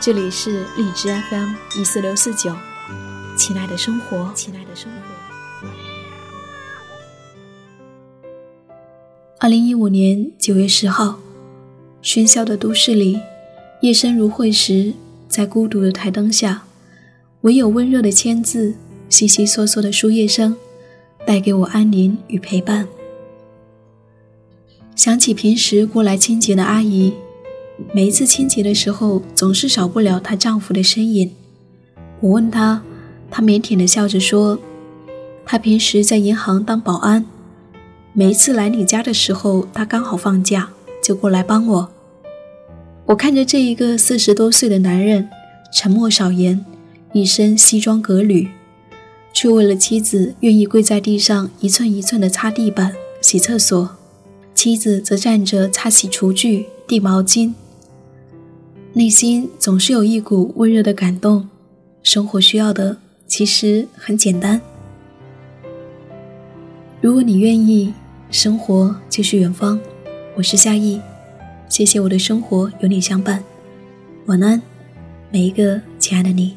这里是荔枝 FM 一四六四九，亲爱的生活，亲爱的生活。二零一五年九月十号，喧嚣的都市里，夜深如晦时，在孤独的台灯下，唯有温热的签字、悉悉嗦嗦的书页声，带给我安宁与陪伴。想起平时过来清洁的阿姨。每一次清洁的时候，总是少不了她丈夫的身影。我问她，她腼腆地笑着说：“她平时在银行当保安，每一次来你家的时候，她刚好放假，就过来帮我。”我看着这一个四十多岁的男人，沉默少言，一身西装革履，却为了妻子愿意跪在地上一寸一寸地擦地板、洗厕所，妻子则站着擦洗厨具、递毛巾。内心总是有一股温热的感动。生活需要的其实很简单。如果你愿意，生活就是远方。我是夏意，谢谢我的生活有你相伴。晚安，每一个亲爱的你。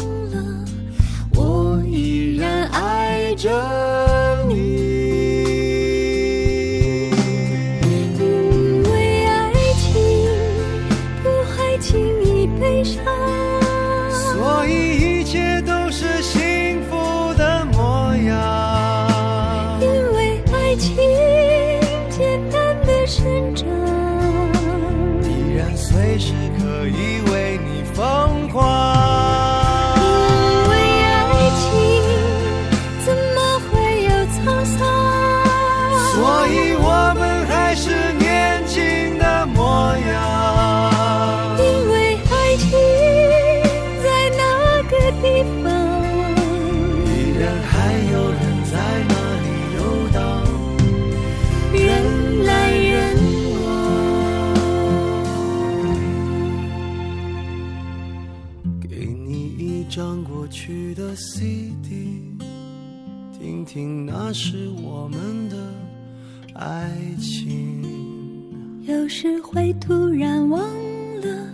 she 去的 CD，听听那时我们的爱情。有时会突然忘了，